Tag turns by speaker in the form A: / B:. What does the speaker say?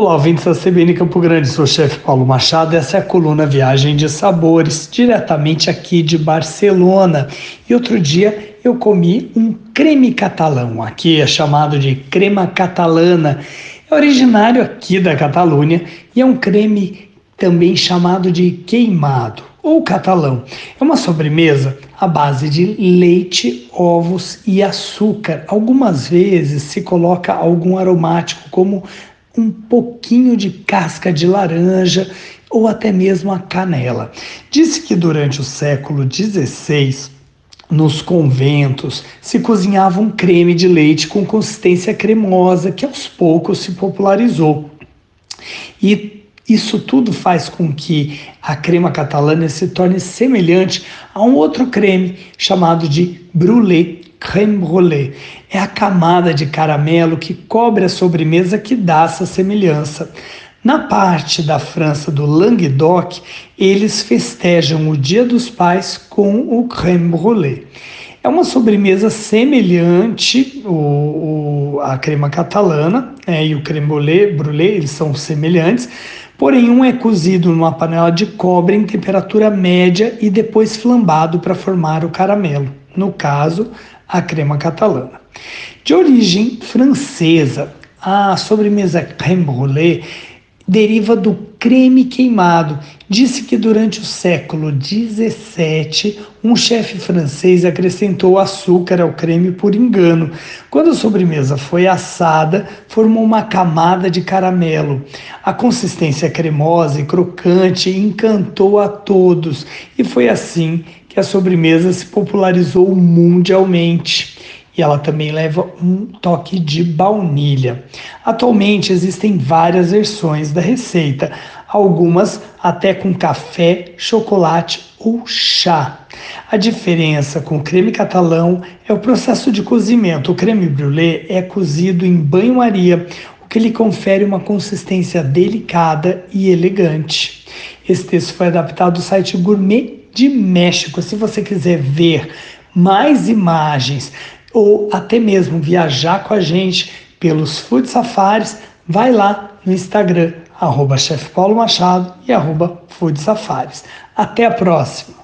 A: Olá, ouvintes da CBN Campo Grande, sou o chefe Paulo Machado. Essa é a coluna Viagem de Sabores, diretamente aqui de Barcelona. E outro dia eu comi um creme catalão, aqui é chamado de crema catalana. É originário aqui da Catalunha e é um creme também chamado de queimado ou catalão. É uma sobremesa à base de leite, ovos e açúcar. Algumas vezes se coloca algum aromático, como um pouquinho de casca de laranja ou até mesmo a canela. Disse que durante o século XVI, nos conventos se cozinhava um creme de leite com consistência cremosa que aos poucos se popularizou. E isso tudo faz com que a crema catalana se torne semelhante a um outro creme chamado de brûlée crème brûlée. É a camada de caramelo que cobre a sobremesa que dá essa semelhança. Na parte da França do Languedoc, eles festejam o Dia dos Pais com o crème brûlée. É uma sobremesa semelhante o, a crema catalana é, e o creme brûlée, brûlée, eles são semelhantes, porém um é cozido numa panela de cobre em temperatura média e depois flambado para formar o caramelo. No caso, a crema catalana. De origem francesa, a sobremesa crème brûlée deriva do creme queimado. Disse que durante o século XVII, um chefe francês acrescentou açúcar ao creme por engano. Quando a sobremesa foi assada, formou uma camada de caramelo. A consistência cremosa e crocante encantou a todos, e foi assim que a sobremesa se popularizou mundialmente e ela também leva um toque de baunilha. Atualmente existem várias versões da receita, algumas até com café, chocolate ou chá. A diferença com o creme catalão é o processo de cozimento. O creme brulee é cozido em banho-maria, o que lhe confere uma consistência delicada e elegante. Esse texto foi adaptado do site Gourmet de México. Se você quiser ver mais imagens ou até mesmo viajar com a gente pelos food safaris, vai lá no Instagram, arroba Machado e arroba food safaris. Até a próxima!